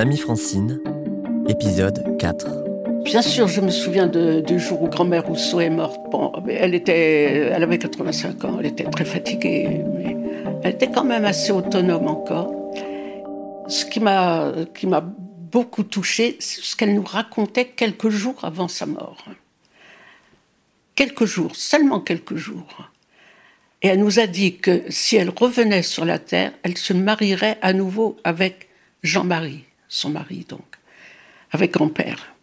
Mamie Francine, épisode 4. Bien sûr, je me souviens du jour où grand-mère Rousseau est morte. Elle, était, elle avait 85 ans, elle était très fatiguée, mais elle était quand même assez autonome encore. Ce qui m'a beaucoup touchée, c'est ce qu'elle nous racontait quelques jours avant sa mort. Quelques jours, seulement quelques jours. Et elle nous a dit que si elle revenait sur la terre, elle se marierait à nouveau avec Jean-Marie, son mari donc, avec grand-père.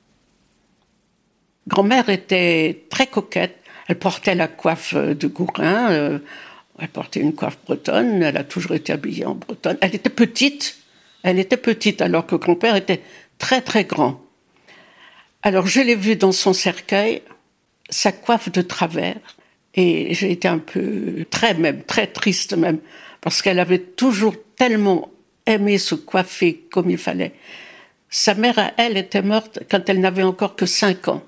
Grand-mère était très coquette. Elle portait la coiffe de Gourin. Euh, elle portait une coiffe bretonne. Elle a toujours été habillée en bretonne. Elle était petite. Elle était petite alors que grand-père était très très grand. Alors je l'ai vue dans son cercueil, sa coiffe de travers, et j'ai été un peu très même très triste même parce qu'elle avait toujours tellement aimé se coiffer comme il fallait. Sa mère à elle était morte quand elle n'avait encore que cinq ans.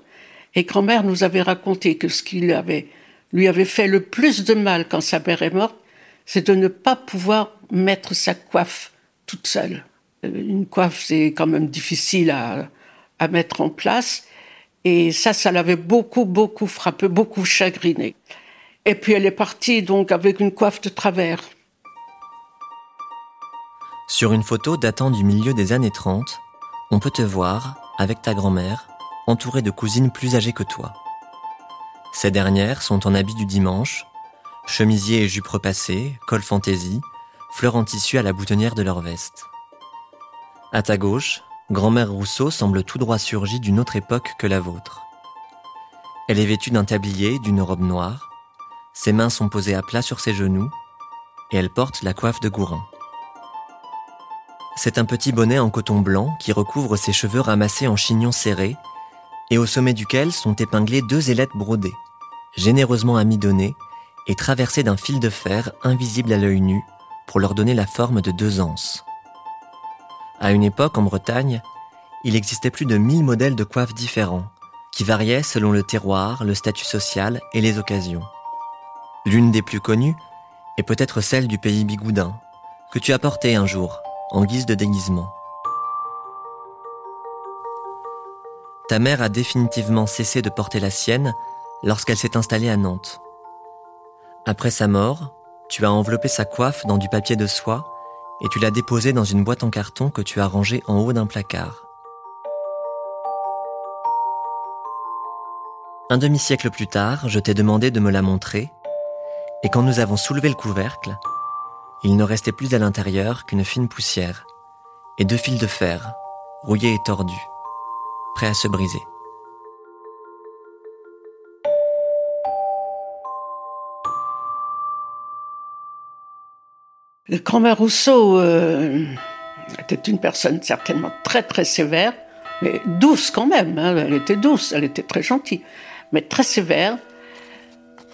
Et grand-mère nous avait raconté que ce qui lui avait, lui avait fait le plus de mal quand sa mère est morte, c'est de ne pas pouvoir mettre sa coiffe toute seule. Une coiffe, c'est quand même difficile à, à mettre en place. Et ça, ça l'avait beaucoup, beaucoup frappé, beaucoup chagriné. Et puis elle est partie donc avec une coiffe de travers. Sur une photo datant du milieu des années 30, on peut te voir, avec ta grand-mère, entourée de cousines plus âgées que toi. Ces dernières sont en habit du dimanche, chemisier et jupe repassée, col fantaisie, fleurs en tissu à la boutonnière de leur veste. À ta gauche, grand-mère Rousseau semble tout droit surgie d'une autre époque que la vôtre. Elle est vêtue d'un tablier, d'une robe noire, ses mains sont posées à plat sur ses genoux et elle porte la coiffe de Gourin. C'est un petit bonnet en coton blanc qui recouvre ses cheveux ramassés en chignon serré et au sommet duquel sont épinglées deux ailettes brodées, généreusement amidonnées et traversées d'un fil de fer invisible à l'œil nu pour leur donner la forme de deux anses. À une époque, en Bretagne, il existait plus de 1000 modèles de coiffes différents, qui variaient selon le terroir, le statut social et les occasions. L'une des plus connues est peut-être celle du pays bigoudin, que tu as portée un jour, en guise de déguisement. Ta mère a définitivement cessé de porter la sienne lorsqu'elle s'est installée à Nantes. Après sa mort, tu as enveloppé sa coiffe dans du papier de soie et tu l'as déposée dans une boîte en carton que tu as rangée en haut d'un placard. Un demi-siècle plus tard, je t'ai demandé de me la montrer et quand nous avons soulevé le couvercle, il ne restait plus à l'intérieur qu'une fine poussière et deux fils de fer, rouillés et tordus, prêts à se briser. Grand-mère Rousseau euh, était une personne certainement très très sévère, mais douce quand même. Hein. elle était douce, elle était très gentille, mais très sévère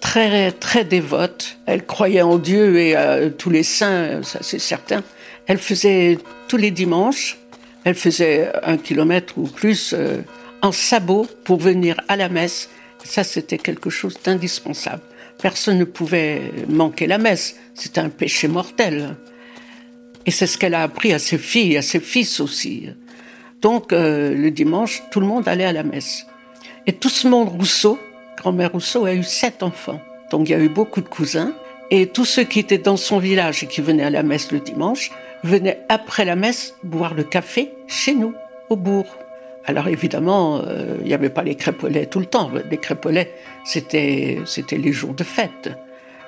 très, très dévote. Elle croyait en Dieu et à tous les saints, ça c'est certain. Elle faisait tous les dimanches, elle faisait un kilomètre ou plus euh, en sabot pour venir à la messe. Ça, c'était quelque chose d'indispensable. Personne ne pouvait manquer la messe. C'était un péché mortel. Et c'est ce qu'elle a appris à ses filles, à ses fils aussi. Donc, euh, le dimanche, tout le monde allait à la messe. Et tout ce monde Rousseau, grand-mère Rousseau a eu sept enfants. Donc il y a eu beaucoup de cousins. Et tous ceux qui étaient dans son village et qui venaient à la messe le dimanche venaient après la messe boire le café chez nous, au bourg. Alors évidemment, euh, il n'y avait pas les crêpolets tout le temps. Les crêpolets, c'était, c'était les jours de fête.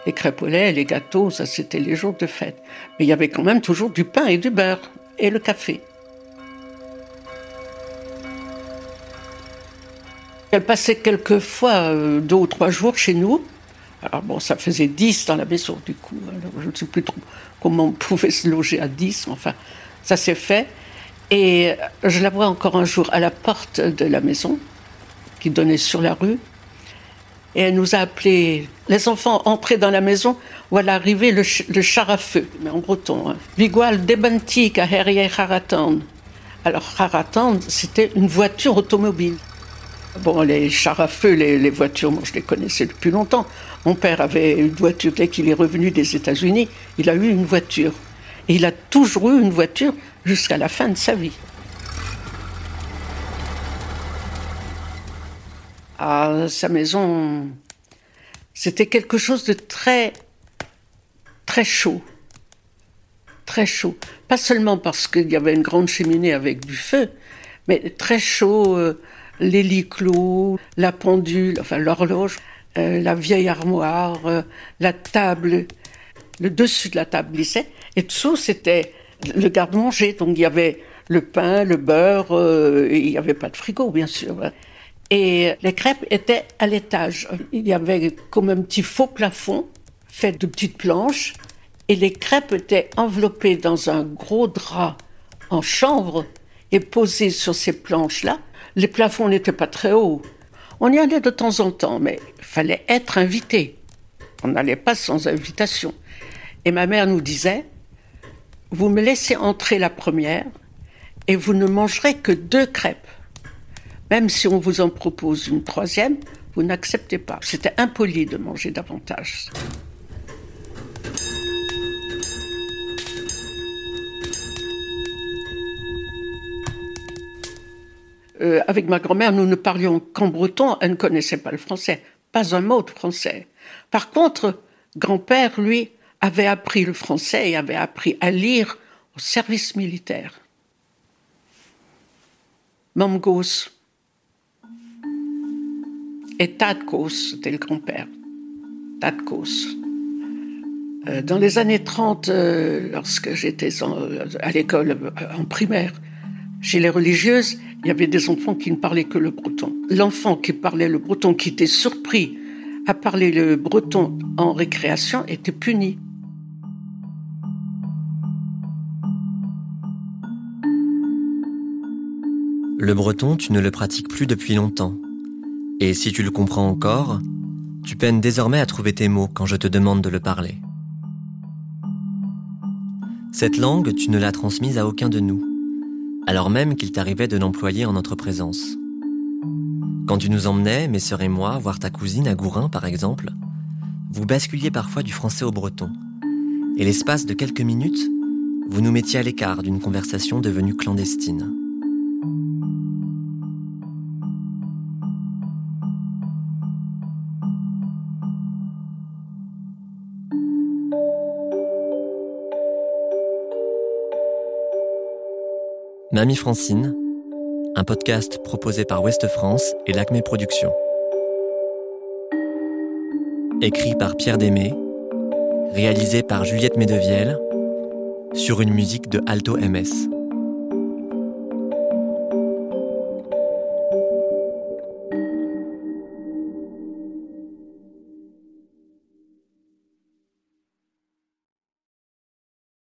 Les crêpolets, les gâteaux, ça c'était les jours de fête. Mais il y avait quand même toujours du pain et du beurre et le café. Elle passait quelques fois euh, deux ou trois jours chez nous. Alors bon, ça faisait dix dans la maison du coup. je ne sais plus trop comment on pouvait se loger à dix. Enfin, ça s'est fait. Et je la vois encore un jour à la porte de la maison qui donnait sur la rue. Et elle nous a appelés. Les enfants entraient dans la maison elle arrivait le, char à feu, mais en breton. Hein. Vigual debantik à Haratan. Alors Haratan, c'était une voiture automobile. Bon, les chars à feu, les, voitures, moi je les connaissais depuis longtemps. Mon père avait une voiture dès qu'il est revenu des États-Unis, il a eu une voiture. Et il a toujours eu une voiture jusqu'à la fin de sa vie. À sa maison, c'était quelque chose de très, très chaud. Très chaud. Pas seulement parce qu'il y avait une grande cheminée avec du feu, mais très chaud. Euh, les lits clos, la pendule, enfin l'horloge, euh, la vieille armoire, euh, la table, le dessus de la table glissait. Et dessous, c'était le garde-manger. Donc il y avait le pain, le beurre, il n'y avait pas de frigo, bien sûr. Et les crêpes étaient à l'étage. Il y avait comme un petit faux plafond fait de petites planches. Et les crêpes étaient enveloppées dans un gros drap en chanvre et posées sur ces planches-là. Les plafonds n'étaient pas très hauts. On y allait de temps en temps, mais fallait être invité. On n'allait pas sans invitation. Et ma mère nous disait, vous me laissez entrer la première et vous ne mangerez que deux crêpes. Même si on vous en propose une troisième, vous n'acceptez pas. C'était impoli de manger davantage. Euh, avec ma grand-mère, nous ne parlions qu'en breton, elle ne connaissait pas le français, pas un mot de français. Par contre, grand-père, lui, avait appris le français et avait appris à lire au service militaire. Mamgos, et Tadkos, c'était le grand-père. Tadkos. Euh, dans les années 30, euh, lorsque j'étais à l'école en primaire, chez les religieuses, il y avait des enfants qui ne parlaient que le breton. L'enfant qui parlait le breton, qui était surpris à parler le breton en récréation, était puni. Le breton, tu ne le pratiques plus depuis longtemps. Et si tu le comprends encore, tu peines désormais à trouver tes mots quand je te demande de le parler. Cette langue, tu ne l'as transmise à aucun de nous, alors même qu'il t'arrivait de l'employer en notre présence. Quand tu nous emmenais, mes sœurs et moi, voir ta cousine à Gourin par exemple, vous basculiez parfois du français au breton. Et l'espace de quelques minutes, vous nous mettiez à l'écart d'une conversation devenue clandestine. Mamie Francine, un podcast proposé par Ouest France et l'Acme Productions. Écrit par Pierre Démé, réalisé par Juliette Medevielle, sur une musique de Alto MS.